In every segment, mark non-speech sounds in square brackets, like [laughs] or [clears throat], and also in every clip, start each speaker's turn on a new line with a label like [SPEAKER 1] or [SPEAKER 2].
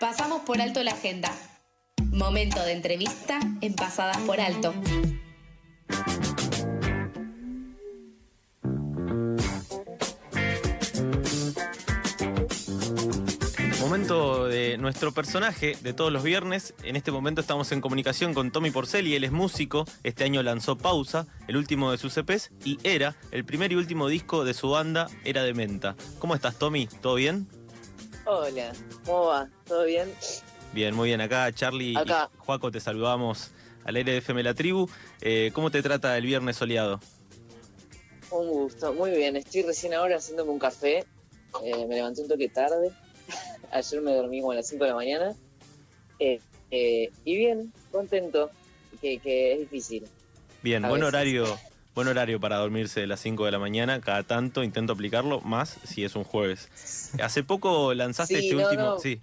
[SPEAKER 1] Pasamos por alto la agenda. Momento de entrevista en Pasadas por Alto.
[SPEAKER 2] Momento de nuestro personaje de todos los viernes. En este momento estamos en comunicación con Tommy Porcelli, él es músico. Este año lanzó Pausa, el último de sus EPs, y Era, el primer y último disco de su banda, Era de Menta. ¿Cómo estás, Tommy? ¿Todo bien?
[SPEAKER 3] Hola, ¿cómo va? ¿Todo bien?
[SPEAKER 2] Bien, muy bien. Acá Charlie
[SPEAKER 3] Acá.
[SPEAKER 2] y Juaco te saludamos al aire de FM La Tribu. Eh, ¿Cómo te trata el viernes soleado?
[SPEAKER 3] Un gusto, muy bien. Estoy recién ahora haciéndome un café. Eh, me levanté un toque tarde. [laughs] Ayer me dormí como a las 5 de la mañana. Eh, eh, y bien, contento, que, que es difícil.
[SPEAKER 2] Bien,
[SPEAKER 3] A
[SPEAKER 2] buen
[SPEAKER 3] veces.
[SPEAKER 2] horario. [laughs] Buen horario para dormirse de las 5 de la mañana. Cada tanto intento aplicarlo, más si es un jueves. Hace poco lanzaste
[SPEAKER 3] Sí,
[SPEAKER 2] este
[SPEAKER 3] no,
[SPEAKER 2] último.
[SPEAKER 3] no.
[SPEAKER 2] Sí.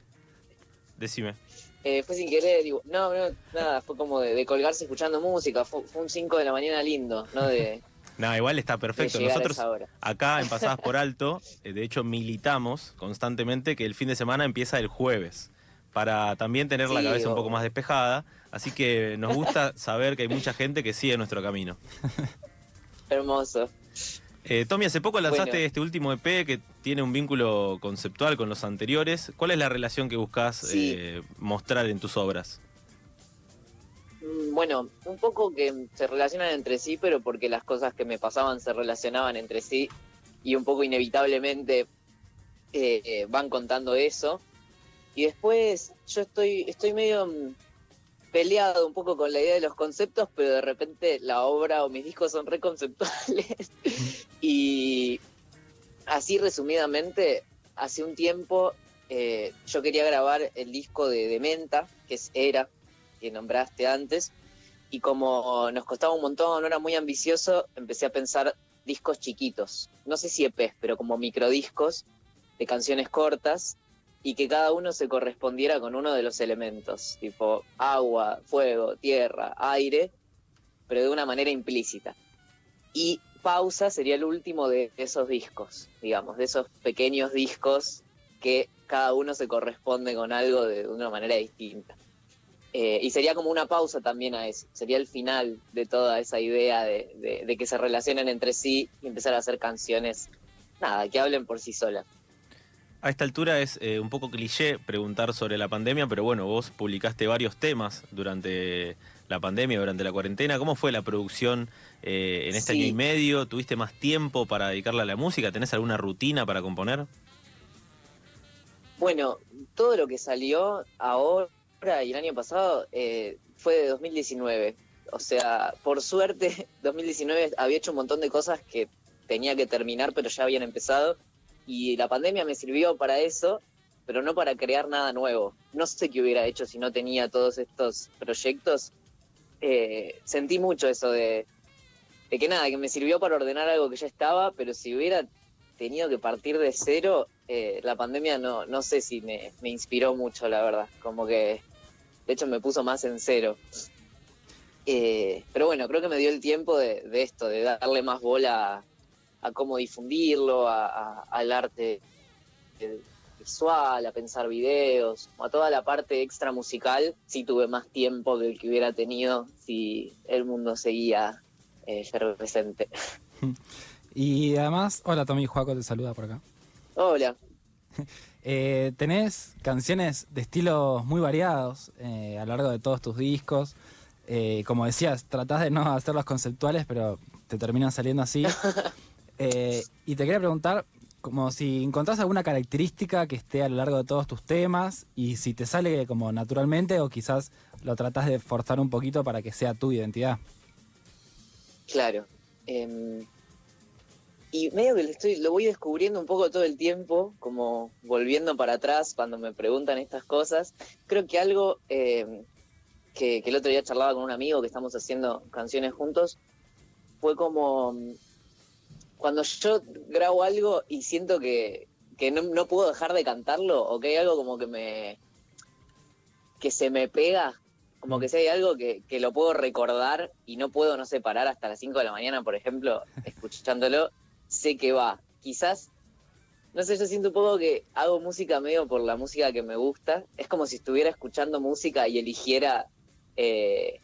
[SPEAKER 2] Decime.
[SPEAKER 3] Eh, fue sin querer, digo, no, no, nada, fue como de, de colgarse escuchando música. Fue, fue un 5 de la mañana lindo, ¿no? De, [laughs]
[SPEAKER 2] No, igual está perfecto. Nosotros acá en [laughs] Pasadas por Alto, eh, de hecho, militamos constantemente que el fin de semana empieza el jueves. Para también tener la cabeza un poco más despejada. Así que nos gusta saber que hay mucha gente que sigue nuestro camino. [laughs]
[SPEAKER 3] Hermoso.
[SPEAKER 2] Eh, Tommy, hace poco lanzaste
[SPEAKER 3] Bueno.
[SPEAKER 2] este último EP que tiene un vínculo conceptual con los anteriores. ¿Cuál es la relación que buscas
[SPEAKER 3] Sí.
[SPEAKER 2] eh, mostrar en tus obras?
[SPEAKER 3] Mm, Bueno, un poco que se relacionan entre sí, pero porque las cosas que me pasaban se relacionaban entre sí y un poco inevitablemente eh, eh, van contando eso. Y después yo estoy, estoy medio mm, peleado un poco con la idea de los conceptos, pero de repente la obra o mis discos son reconceptuales. [laughs] y así resumidamente, hace un tiempo eh, yo quería grabar el disco de, de Menta, que es Era, que nombraste antes, y como nos costaba un montón, no era muy ambicioso, empecé a pensar discos chiquitos, no sé si EPs, pero como microdiscos de canciones cortas y que cada uno se correspondiera con uno de los elementos, tipo agua, fuego, tierra, aire, pero de una manera implícita. Y Pausa sería el último de esos discos, digamos, de esos pequeños discos que cada uno se corresponde con algo de una manera distinta. Eh, y sería como una pausa también a eso, sería el final de toda esa idea de, de- de que se relacionen entre sí y empezar a hacer canciones, nada, que hablen por sí solas.
[SPEAKER 2] A esta altura es eh, un poco cliché preguntar sobre la pandemia, pero bueno, vos publicaste varios temas durante la pandemia, durante la cuarentena. ¿Cómo fue la producción eh, en este
[SPEAKER 3] Sí.
[SPEAKER 2] año y medio? ¿Tuviste más tiempo para dedicarle a la música? ¿Tenés alguna rutina para componer?
[SPEAKER 3] Bueno, todo lo que salió ahora y el año pasado eh, fue de 2019. O sea, por suerte, [laughs] 2019 había hecho un montón de cosas que tenía que terminar, pero ya habían empezado. Y la pandemia me sirvió para eso, pero no para crear nada nuevo. No sé qué hubiera hecho si no tenía todos estos proyectos. Eh, sentí mucho eso de, de que nada, que me sirvió para ordenar algo que ya estaba, pero si hubiera tenido que partir de cero, eh, la pandemia no, no sé si me, me inspiró mucho, la verdad. Como que, de hecho, me puso más en cero. Eh, pero bueno, creo que me dio el tiempo de, de esto, de darle más bola a, cómo difundirlo, a- a- al arte eh, visual, a pensar videos, a toda la parte extra musical. Sí tuve más tiempo que el que hubiera tenido si el mundo seguía eh, efervescente. [laughs]
[SPEAKER 4] Y además, hola Tommy, Juaco te saluda por acá.
[SPEAKER 3] Hola. [laughs]
[SPEAKER 4] Eh, tenés canciones de estilos muy variados eh, a lo largo de todos tus discos. Eh, como decías, tratás de no hacerlos conceptuales, pero te terminan saliendo así. [laughs] Eh, y te quería preguntar, como si encontrás alguna característica que esté a lo largo de todos tus temas y si te sale como naturalmente o quizás lo tratás de forzar un poquito para que sea tu identidad.
[SPEAKER 3] Claro. Em, y medio que lo, estoy, lo voy descubriendo un poco todo el tiempo, como volviendo para atrás cuando me preguntan estas cosas. Creo que algo em, que, el otro día charlaba con un amigo que estamos haciendo canciones juntos, fue como cuando yo grabo algo y siento que, que no, no puedo dejar de cantarlo, o que hay algo como que me que se me pega, como que si hay algo que, que lo puedo recordar y no puedo no separar hasta las 5 de la mañana, por ejemplo, [laughs] escuchándolo, sé que va. Quizás, no sé, yo siento un poco que hago música medio por la música que me gusta. Es como si estuviera escuchando música y eligiera eh,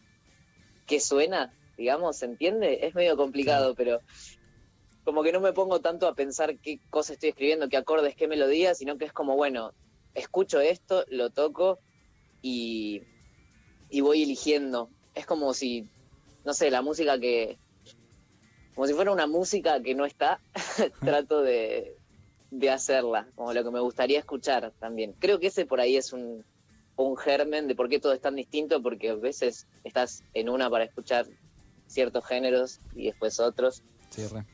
[SPEAKER 3] qué suena, digamos, ¿se entiende? Es medio complicado, pero como que no me pongo tanto a pensar qué cosa estoy escribiendo, qué acordes, qué melodías, sino que es como, bueno, escucho esto, lo toco y, y voy eligiendo. Es como si, no sé, la música que, como si fuera una música que no está, [laughs] trato de, de hacerla, como lo que me gustaría escuchar también. Creo que ese por ahí es un, un germen de por qué todo es tan distinto, porque a veces estás en una para escuchar ciertos géneros y después otros.
[SPEAKER 4] Sí, re.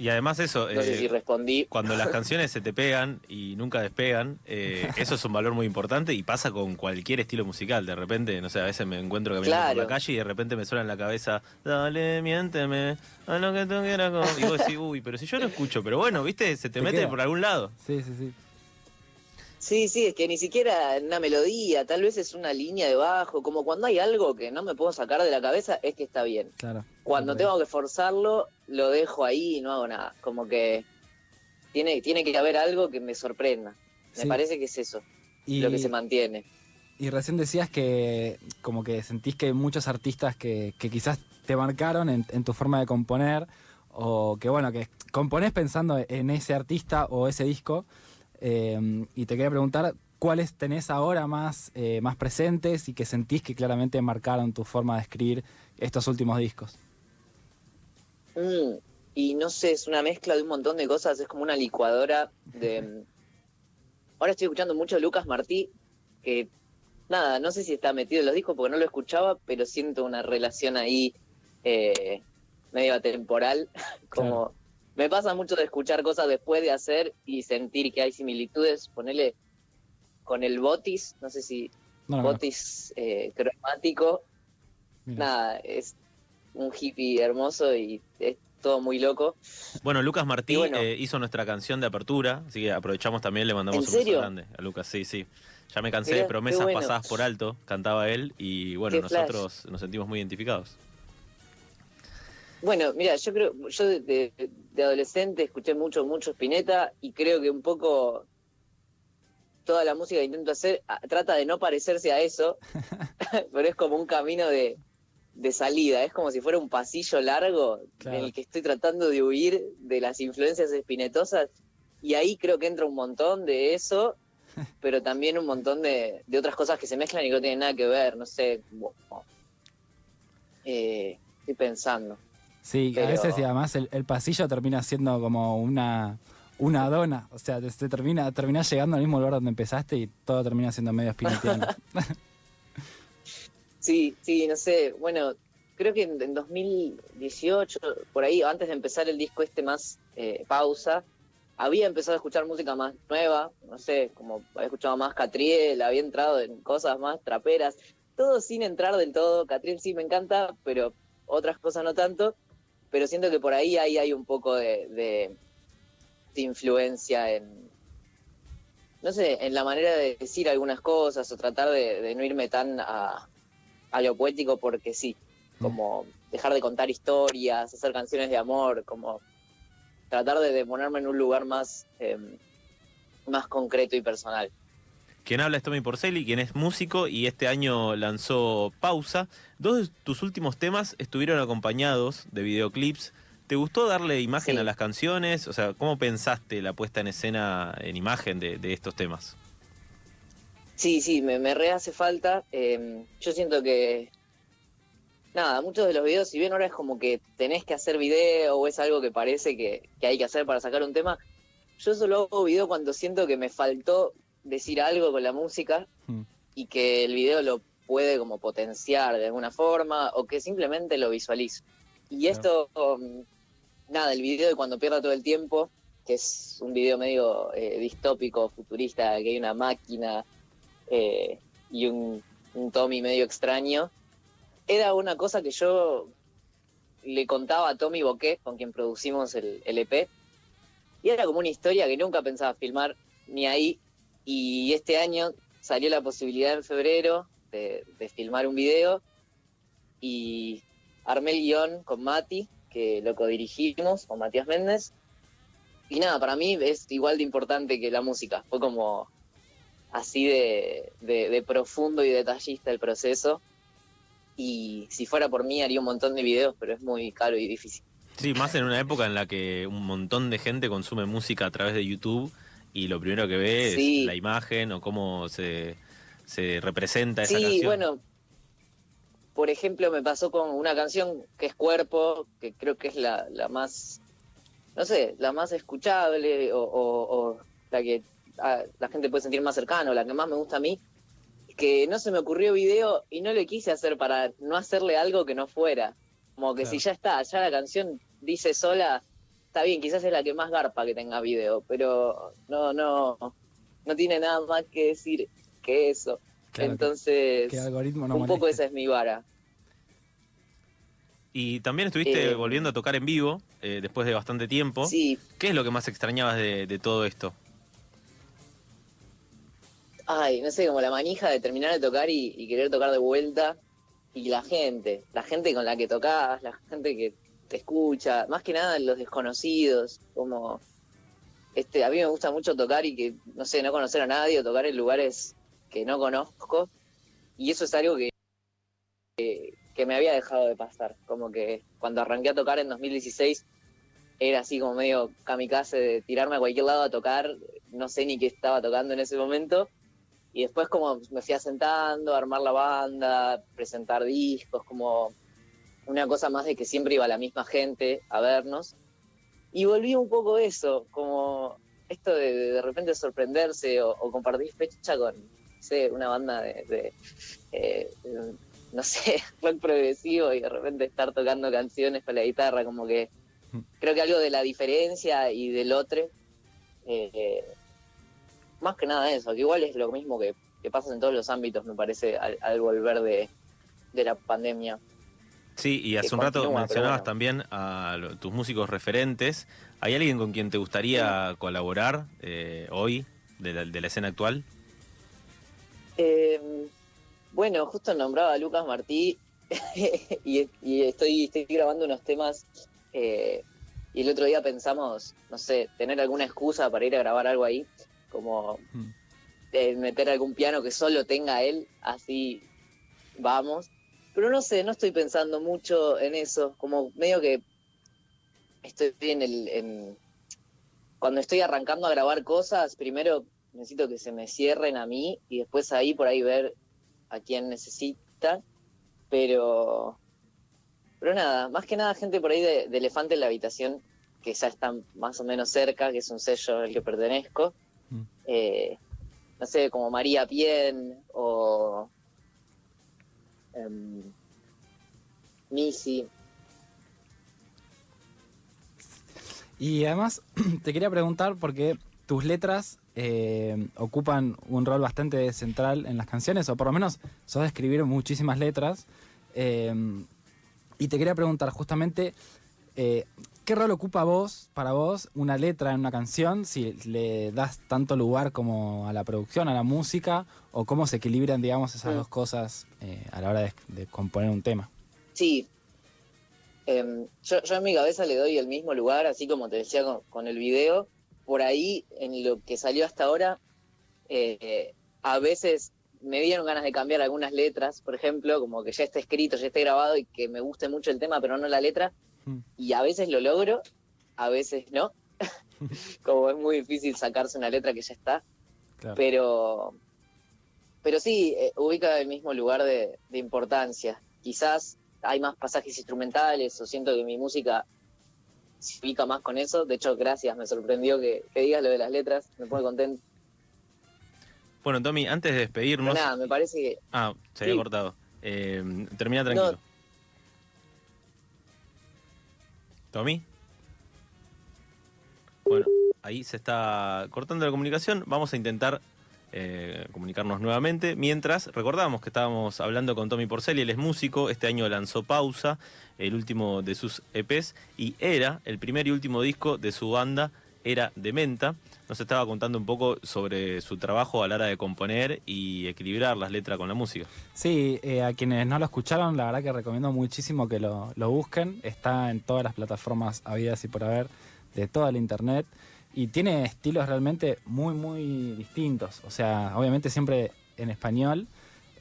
[SPEAKER 2] Y además eso,
[SPEAKER 3] No sé
[SPEAKER 2] eh,
[SPEAKER 3] si respondí.
[SPEAKER 2] cuando las canciones se te pegan y nunca despegan, eh, [laughs] eso es un valor muy importante y pasa con cualquier estilo musical. De repente, no sé, a veces me encuentro caminando por
[SPEAKER 3] Claro.
[SPEAKER 2] la calle y de repente me suena en la cabeza, dale, miénteme, a lo que tú quieras. como-". Y vos decís, uy, pero si yo lo escucho, pero bueno, viste, se te,
[SPEAKER 4] Te
[SPEAKER 2] mete
[SPEAKER 4] queda.
[SPEAKER 2] por algún lado.
[SPEAKER 4] Sí, sí, sí.
[SPEAKER 3] Sí, sí, es que ni siquiera una melodía, tal vez es una línea de bajo, como cuando hay algo que no me puedo sacar de la cabeza, es que está bien.
[SPEAKER 4] Claro.
[SPEAKER 3] Cuando tengo que forzarlo, lo dejo ahí y no hago nada. Como que tiene, tiene que haber algo que me sorprenda. Me
[SPEAKER 4] Sí.
[SPEAKER 3] parece que es eso,
[SPEAKER 4] Y,
[SPEAKER 3] lo que se mantiene.
[SPEAKER 4] y recién decías que como que sentís que hay muchos artistas que, que quizás te marcaron en, en tu forma de componer o que bueno, que componés pensando en ese artista o ese disco. Eh, y te quería preguntar cuáles tenés ahora más, eh, más presentes y que sentís que claramente marcaron tu forma de escribir estos últimos discos.
[SPEAKER 3] Mm, y no sé, es una mezcla de un montón de cosas, es como una licuadora de... [laughs] Ahora estoy escuchando mucho a Lucas Martí, que nada, no sé si está metido en los discos porque no lo escuchaba, pero siento una relación ahí eh, medio atemporal, [laughs] como...
[SPEAKER 4] Claro.
[SPEAKER 3] Me pasa mucho de escuchar cosas después de hacer y sentir que hay similitudes, ponerle con el botis, no sé si
[SPEAKER 4] No, no, no.
[SPEAKER 3] botis eh, cromático,
[SPEAKER 4] Mira.
[SPEAKER 3] nada, es un hippie hermoso y es todo muy loco.
[SPEAKER 2] Bueno, Lucas Martí
[SPEAKER 3] bueno.
[SPEAKER 2] eh, hizo nuestra canción de apertura, así que aprovechamos también, le mandamos
[SPEAKER 3] ¿En
[SPEAKER 2] un beso grande a Lucas, sí, sí. Ya me cansé
[SPEAKER 3] Mirá,
[SPEAKER 2] de promesas
[SPEAKER 3] bueno.
[SPEAKER 2] pasadas por alto, cantaba él, y bueno,
[SPEAKER 3] Qué flash.
[SPEAKER 2] nosotros nos sentimos muy identificados.
[SPEAKER 3] Bueno, mira, yo creo, yo de, adolescente escuché mucho, mucho Spinetta y creo que un poco toda la música que intento hacer ah, trata de no parecerse a eso, [laughs] pero es como un camino de, de salida, es como si fuera un pasillo largo
[SPEAKER 4] Claro.
[SPEAKER 3] en el que estoy tratando de huir de las influencias espinetosas y ahí creo que entra un montón de eso, [laughs] pero también un montón de, de otras cosas que se mezclan y que no tienen nada que ver, no sé, eh, estoy pensando.
[SPEAKER 4] Sí, a
[SPEAKER 3] Pero-
[SPEAKER 4] veces y además el, el pasillo termina siendo como una, una dona. O sea, te, te termina, terminás llegando al mismo lugar donde empezaste y todo termina siendo medio spinetiano. [laughs]
[SPEAKER 3] Sí, sí, no sé, bueno, creo que en, en 2018, por ahí, antes de empezar el disco este más eh, pausa, había empezado a escuchar música más nueva, no sé, como había escuchado más Catriel, había entrado en cosas más traperas, todo sin entrar del todo, Catriel sí me encanta, pero otras cosas no tanto, pero siento que por ahí, ahí hay un poco de, de, influencia en, no sé, en la manera de decir algunas cosas o tratar de, no irme tan a, a lo poético porque sí, como dejar de contar historias, hacer canciones de amor, como tratar de, ponerme en un lugar más, eh, más concreto y personal.
[SPEAKER 2] Quien habla es Tommy Porceli, quien es músico y este año lanzó Pausa. Dos de tus últimos temas estuvieron acompañados de videoclips. ¿Te gustó darle imagen
[SPEAKER 3] Sí.
[SPEAKER 2] a las canciones? O sea, ¿cómo pensaste la puesta en escena en imagen de, de estos temas?
[SPEAKER 3] Sí, sí, me, me re hace falta. eh, yo siento que, nada, muchos de los videos, si bien ahora es como que tenés que hacer video o es algo que parece que, que hay que hacer para sacar un tema, yo solo hago video cuando siento que me faltó decir algo con la música
[SPEAKER 4] Mm.
[SPEAKER 3] y que el video lo puede como potenciar de alguna forma o que simplemente lo visualizo. Y esto, um, nada, el video de cuando pierda todo el tiempo, que es un video medio eh, distópico, futurista, que hay una máquina eh, y un, un Tommy medio extraño, era una cosa que yo le contaba a Tommy Boqué, con quien producimos el, el EP, y era como una historia que nunca pensaba filmar ni ahí, y este año salió la posibilidad en febrero de, de filmar un video, y armé el guion con Mati, que lo codirigimos, con Matías Méndez, y nada, para mí es igual de importante que la música. Fue como así de, de, profundo y detallista el proceso. Y si fuera por mí haría un montón de videos, pero es muy caro y difícil.
[SPEAKER 2] Sí, más en una época en la que un montón de gente consume música a través de YouTube y lo primero que ve es la imagen o cómo se, se representa esa canción. Sí,
[SPEAKER 3] bueno, por ejemplo, me pasó con una canción que es Cuerpo, que creo que es la, la más no sé, la más escuchable o, la que la gente puede sentir más cercano, la que más me gusta a mí, que no se me ocurrió video y no le quise hacer para no hacerle algo que no fuera. Como que si ya está, ya la canción dice sola, está bien, quizás es la que más garpa que tenga video, pero no, no, no tiene nada más que decir que eso. Entonces, un poco esa es mi vara.
[SPEAKER 2] Y también estuviste eh, volviendo a tocar en vivo eh, después de bastante tiempo.
[SPEAKER 3] Sí.
[SPEAKER 2] ¿Qué es lo que más extrañabas de, todo esto?
[SPEAKER 3] Ay, no sé, como la manija de terminar de tocar y, querer tocar de vuelta. Y la gente, la gente con la que tocas, la gente que te escucha, más que nada los desconocidos, como este, a mí me gusta mucho tocar y que, no sé, no conocer a nadie o tocar en lugares que no conozco. Y eso es algo que, que me había dejado de pasar. Como que cuando arranqué a tocar en 2016 era así como medio kamikaze de tirarme a cualquier lado a tocar, no sé ni qué estaba tocando en ese momento. Y después como me fui asentando, armar la banda, presentar discos, como una cosa más de que siempre iba la misma gente a vernos. Y volví un poco eso, como esto de de repente sorprenderse o, compartir fecha con, sé, una banda de, eh, no sé, [laughs] rock progresivo y de repente estar tocando canciones con la guitarra, como que creo que algo de la diferencia y del otro, eh, más que nada eso, que igual es lo mismo que, pasa en todos los ámbitos, me parece, al, volver de, la pandemia.
[SPEAKER 2] Sí, y hace un rato mencionabas también a tus músicos referentes. ¿Hay alguien con quien te gustaría colaborar eh, hoy de la, de la escena actual?
[SPEAKER 3] Eh, bueno, justo nombraba a Lucas Martí [laughs] y, estoy, estoy grabando unos temas eh, y el otro día pensamos, no sé, tener alguna excusa para ir a grabar algo ahí, como hmm. eh, meter algún piano que solo tenga él, así vamos. Pero no sé, no estoy pensando mucho en eso, como medio que estoy en el... En, cuando estoy arrancando a grabar cosas, primero necesito que se me cierren a mí y después ahí por ahí ver a quien necesita, pero, pero nada, más que nada gente por ahí de, Elefante en la habitación, que ya están más o menos cerca, que es un sello al que pertenezco. Mm. Eh, no sé, como María Pien o um, Missy.
[SPEAKER 4] Y además [clears throat] te quería preguntar porque tus letras eh, ocupan un rol bastante central en las canciones, o por lo menos sos de escribir muchísimas letras. Eh, y te quería preguntar justamente, eh, ¿qué rol ocupa vos, para vos, una letra en una canción? Si le das tanto lugar como a la producción, a la música, o cómo se equilibran, digamos, esas mm. dos cosas a la hora de, componer un tema.
[SPEAKER 3] Sí. Em, yo, en mi cabeza le doy el mismo lugar, así como te decía con el video por ahí, en lo que salió hasta ahora, eh, a veces me dieron ganas de cambiar algunas letras, por ejemplo, como que ya esté escrito, ya esté grabado y que me guste mucho el tema, pero no la letra. Mm. Y a veces lo logro, a veces no. [laughs] como es muy difícil sacarse una letra que ya está. Pero, pero sí, eh, ubica el mismo lugar de, de importancia. Quizás hay más pasajes instrumentales o siento que mi música ubica más con eso. De hecho, gracias, me sorprendió que, digas lo de las letras, me pone contento.
[SPEAKER 2] Bueno, Tommy, antes de despedirnos.
[SPEAKER 3] nada, me parece que.
[SPEAKER 2] Ah, se había cortado. Eh, termina tranquilo. Tommy. Bueno, ahí se está cortando la comunicación. Vamos a intentar eh, comunicarnos nuevamente. Mientras, recordamos que estábamos hablando con Tommy Porcelli, él es músico, este año lanzó Pausa, el último de sus EPs, y era el primer y último disco de su banda, era de Menta. Nos estaba contando un poco sobre su trabajo a la hora de componer y equilibrar las letras con la música.
[SPEAKER 4] Sí, eh, a quienes no lo escucharon, la verdad que recomiendo muchísimo que lo, lo busquen. Está en todas las plataformas habidas y por haber de toda la internet. Y tiene estilos realmente muy, muy distintos. O sea, obviamente siempre en español.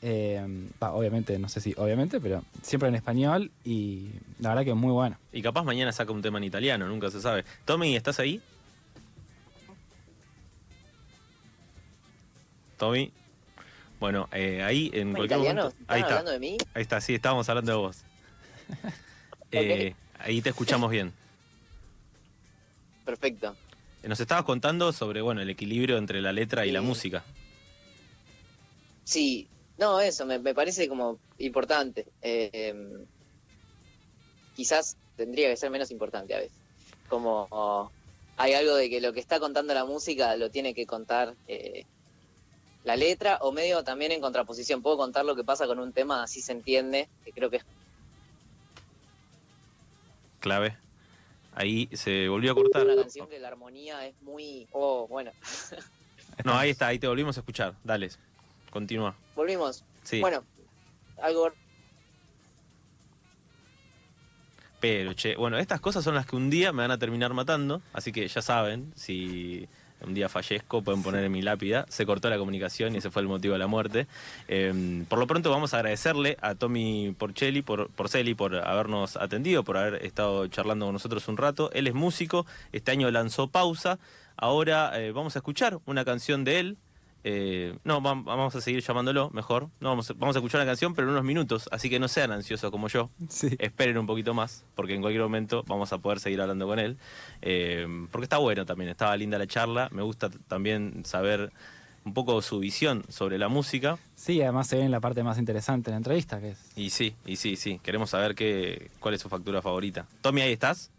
[SPEAKER 4] eh, obviamente, no sé si obviamente, pero siempre en español y la verdad que es muy bueno.
[SPEAKER 2] Y capaz mañana saca un tema en italiano, nunca se sabe. Tommy, ¿estás ahí? Tommy. Bueno, eh, ahí en
[SPEAKER 3] ¿En
[SPEAKER 2] cualquier
[SPEAKER 3] italiano?
[SPEAKER 2] momento.
[SPEAKER 3] ¿Están
[SPEAKER 2] Ahí está.
[SPEAKER 3] hablando de mí?
[SPEAKER 2] Ahí está, sí, estábamos hablando de vos. [laughs] Eh, ahí te escuchamos bien.
[SPEAKER 3] Perfecto.
[SPEAKER 2] Nos estabas contando sobre bueno el equilibrio entre la letra y la música.
[SPEAKER 3] Sí, no, eso me, me parece como importante. Eh, quizás tendría que ser menos importante a veces. Como oh, hay algo de que lo que está contando la música lo tiene que contar eh, la letra o medio también en contraposición. Puedo contar lo que pasa con un tema, así se entiende, que creo que es
[SPEAKER 2] Clave. Ahí se volvió a cortar.
[SPEAKER 3] canción que la armonía es muy... Oh, bueno, [laughs]
[SPEAKER 2] No, ahí está, ahí te volvimos a escuchar. Dale, continúa.
[SPEAKER 3] volvimos.
[SPEAKER 2] Sí.
[SPEAKER 3] Bueno, algo
[SPEAKER 2] Pero, che, bueno, estas cosas son las que un día me van a terminar matando, así que ya saben, si un día fallezco pueden poner en mi lápida, se cortó la comunicación y ese fue el motivo de la muerte. Eh, por lo pronto vamos a agradecerle a Tommy Porcelli por, Porcelli por habernos atendido, por haber estado charlando con nosotros un rato. Él es músico, este año lanzó Pausa, ahora eh, vamos a escuchar una canción de él. Eh, no, vam- vamos a seguir llamándolo mejor. No, vamos, a, vamos a escuchar la canción, pero en unos minutos, así que no sean ansiosos como yo
[SPEAKER 4] Sí.
[SPEAKER 2] esperen un poquito más, porque en cualquier momento vamos a poder seguir hablando con él. Eh, porque está bueno también, estaba linda la charla. Me gusta también saber un poco su visión sobre la música.
[SPEAKER 4] Sí, además se ve en la parte más interesante de la entrevista, que es
[SPEAKER 2] Y sí, y sí, sí. Queremos saber qué, cuál es su factura favorita. Tommy, ¿ahí estás?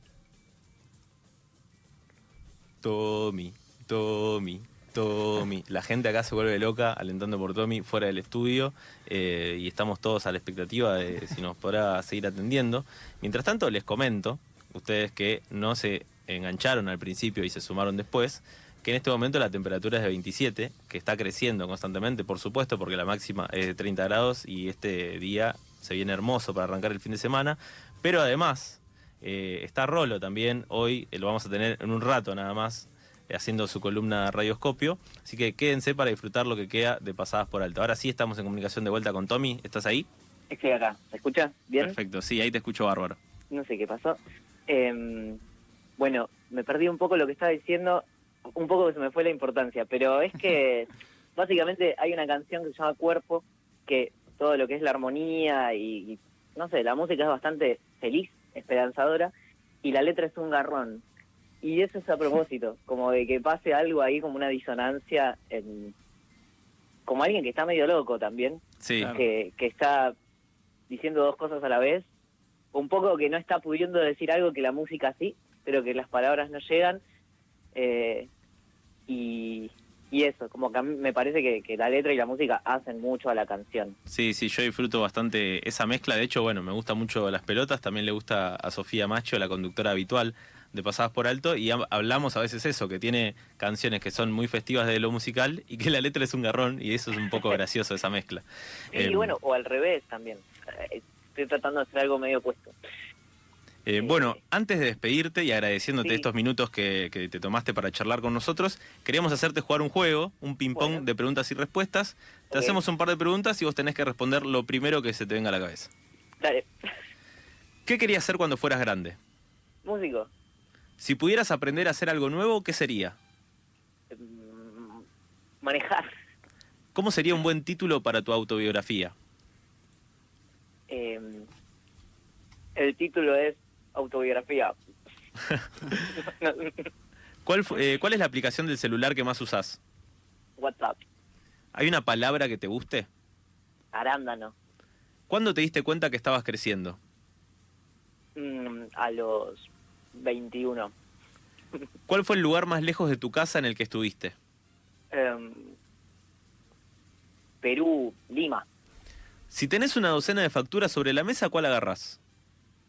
[SPEAKER 2] Tommy, Tommy, Tommy. La gente acá se vuelve loca alentando por Tommy fuera del estudio eh, y estamos todos a la expectativa de si nos podrá seguir atendiendo. Mientras tanto, les comento, ustedes que no se engancharon al principio y se sumaron después, que en este momento la temperatura es de 27, que está creciendo constantemente, por supuesto, porque la máxima es de 30 grados y este día se viene hermoso para arrancar el fin de semana, pero además eh, está Rolo también, hoy lo vamos a tener en un rato nada más, haciendo su columna Radioscopio, así que quédense para disfrutar lo que queda de Pasadas por Alto. Ahora sí estamos en comunicación de vuelta con Tommy, ¿estás ahí?
[SPEAKER 5] Estoy acá, ¿se escucha? ¿Bien?
[SPEAKER 2] Perfecto, sí, ahí te escucho bárbaro.
[SPEAKER 5] No sé qué pasó. Em, bueno, me perdí un poco lo que estaba diciendo, un poco que se me fue la importancia, pero es que [laughs] básicamente hay una canción que se llama Cuerpo, que todo lo que es la armonía y, y, no sé, la música es bastante feliz, esperanzadora, y la letra es un garrón. Y eso es a propósito, como de que pase algo ahí como una disonancia, en, como alguien que está medio loco también,
[SPEAKER 2] Sí,
[SPEAKER 4] Claro.
[SPEAKER 5] que, que está diciendo dos cosas a la vez, un poco que no está pudiendo decir algo que la música sí, pero que las palabras no llegan, eh, y, y eso, como que a mí me parece que, que la letra y la música hacen mucho a la canción.
[SPEAKER 2] Sí, sí, yo disfruto bastante esa mezcla. De hecho, bueno, me gusta mucho las pelotas. También le gusta a Sofía Macho, la conductora habitual de Pasadas por Alto. Y hab- hablamos a veces eso, que tiene canciones que son muy festivas de lo musical y que la letra es un garrón. Y eso es un poco [laughs] gracioso, esa mezcla.
[SPEAKER 5] Y
[SPEAKER 2] Em,
[SPEAKER 5] bueno, o al revés también, Eh, estoy tratando de hacer algo medio opuesto.
[SPEAKER 2] Eh, bueno, antes de despedirte y agradeciéndote
[SPEAKER 5] Sí.
[SPEAKER 2] estos minutos que, que te tomaste para charlar con nosotros, queríamos hacerte jugar un juego, un ping-pong
[SPEAKER 5] Bueno.
[SPEAKER 2] de preguntas y respuestas. Te hacemos un par de preguntas y vos tenés que responder lo primero que se te venga a la cabeza.
[SPEAKER 5] Dale,
[SPEAKER 2] ¿Qué querías hacer cuando fueras grande?
[SPEAKER 5] músico.
[SPEAKER 2] Si pudieras aprender a hacer algo nuevo, ¿qué sería?
[SPEAKER 5] Mm, Manejar.
[SPEAKER 2] ¿Cómo sería un buen título para tu autobiografía?
[SPEAKER 5] Eh, el título es Autobiografía. No, [laughs]
[SPEAKER 2] ¿Cuál, fu- eh, ¿Cuál es la aplicación del celular que más usás?
[SPEAKER 5] WhatsApp.
[SPEAKER 2] ¿Hay una palabra que te guste?
[SPEAKER 5] Arándano.
[SPEAKER 2] ¿Cuándo te diste cuenta que estabas creciendo?
[SPEAKER 5] Mm, a los 21.
[SPEAKER 2] ¿Cuál fue el lugar más lejos de tu casa en el que estuviste?
[SPEAKER 5] Em, Perú, Lima.
[SPEAKER 2] Si tenés una docena de facturas sobre la mesa, ¿cuál agarrás?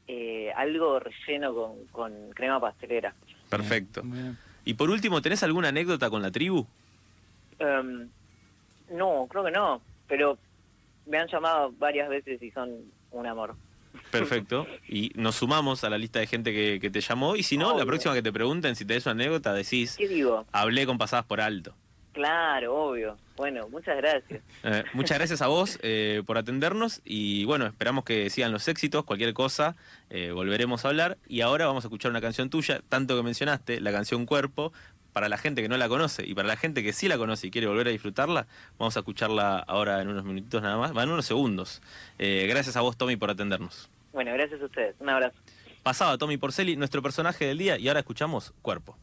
[SPEAKER 5] Eh, algo relleno con, con crema pastelera.
[SPEAKER 2] Perfecto.
[SPEAKER 4] Bien.
[SPEAKER 2] Y por último, ¿tenés alguna anécdota con la tribu?
[SPEAKER 5] Em, no, creo que no. Pero me han llamado varias veces y son un amor.
[SPEAKER 2] Perfecto. Y nos sumamos a la lista de gente que, que te llamó. Y si no, la próxima que te pregunten si tenés una anécdota, decís,
[SPEAKER 5] ¿Qué digo?
[SPEAKER 2] hablé con pasadas por alto.
[SPEAKER 5] Claro, obvio. Bueno, muchas gracias. [laughs]
[SPEAKER 2] Eh, muchas gracias a vos eh, por atendernos y bueno, esperamos que sigan los éxitos, cualquier cosa, eh, volveremos a hablar y ahora vamos a escuchar una canción tuya, tanto que mencionaste, la canción Cuerpo, para la gente que no la conoce y para la gente que sí la conoce y quiere volver a disfrutarla, vamos a escucharla ahora en unos minutitos nada más, va en unos segundos. Eh, gracias a vos Tommy por atendernos.
[SPEAKER 5] Bueno, gracias a ustedes. Un abrazo.
[SPEAKER 2] Pasaba Tommy Porceli, nuestro personaje del día y ahora escuchamos Cuerpo.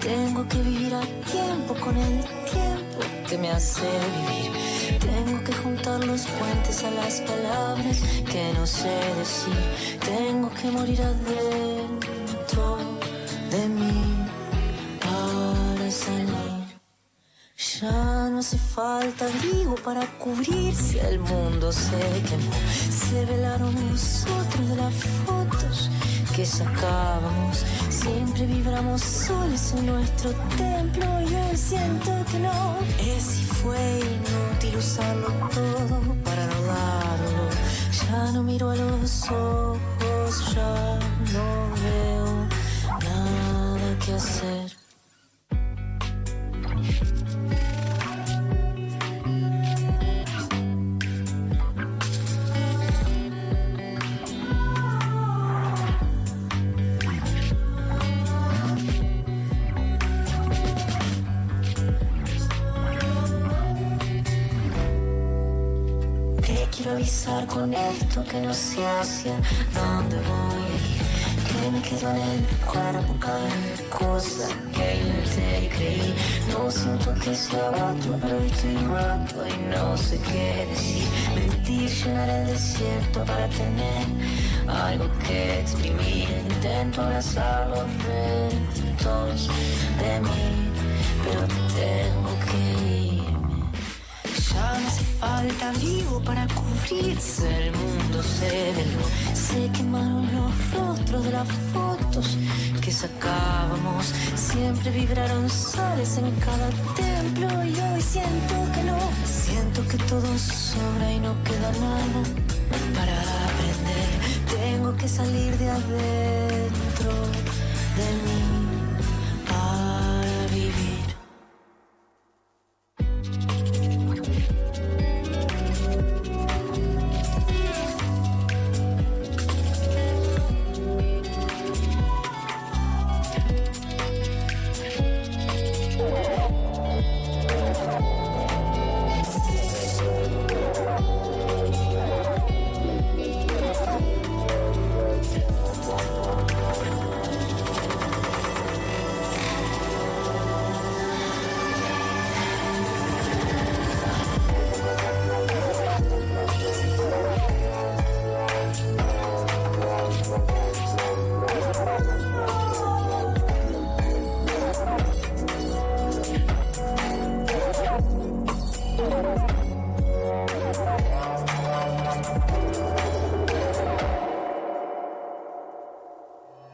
[SPEAKER 6] Tengo que vivir a tiempo con el tiempo que me hace vivir. Tengo que juntar los puentes a las palabras que no sé decir. Tengo que morir adentro de mí para salir. Ya no hace falta abrigo para cubrirse, el mundo se quemó. Se velaron nosotros de las fotos que sacábamos. Siempre vibramos soles en nuestro templo y hoy siento que no. Es y fue inútil usarlo todo para no. Ya no miro a los ojos, ya no veo nada que hacer. Con esto que no sé hacia dónde voy ir. Que me quedo en el cuerpo cada cosa que inventé y creí. No siento que sea otro, pero estoy roto y no sé qué decir. Mentir, llenar el desierto para tener algo que exprimir. Intento abrazar los restos de mí, pero tengo que irme. No hace falta abrigo para cubrirse, el mundo se veló. Se quemaron los rostros de las fotos que sacábamos. Siempre vibraron soles en cada templo y hoy siento que no. Siento que todo sobra y no queda nada para aprender. Tengo que salir de adentro de mí.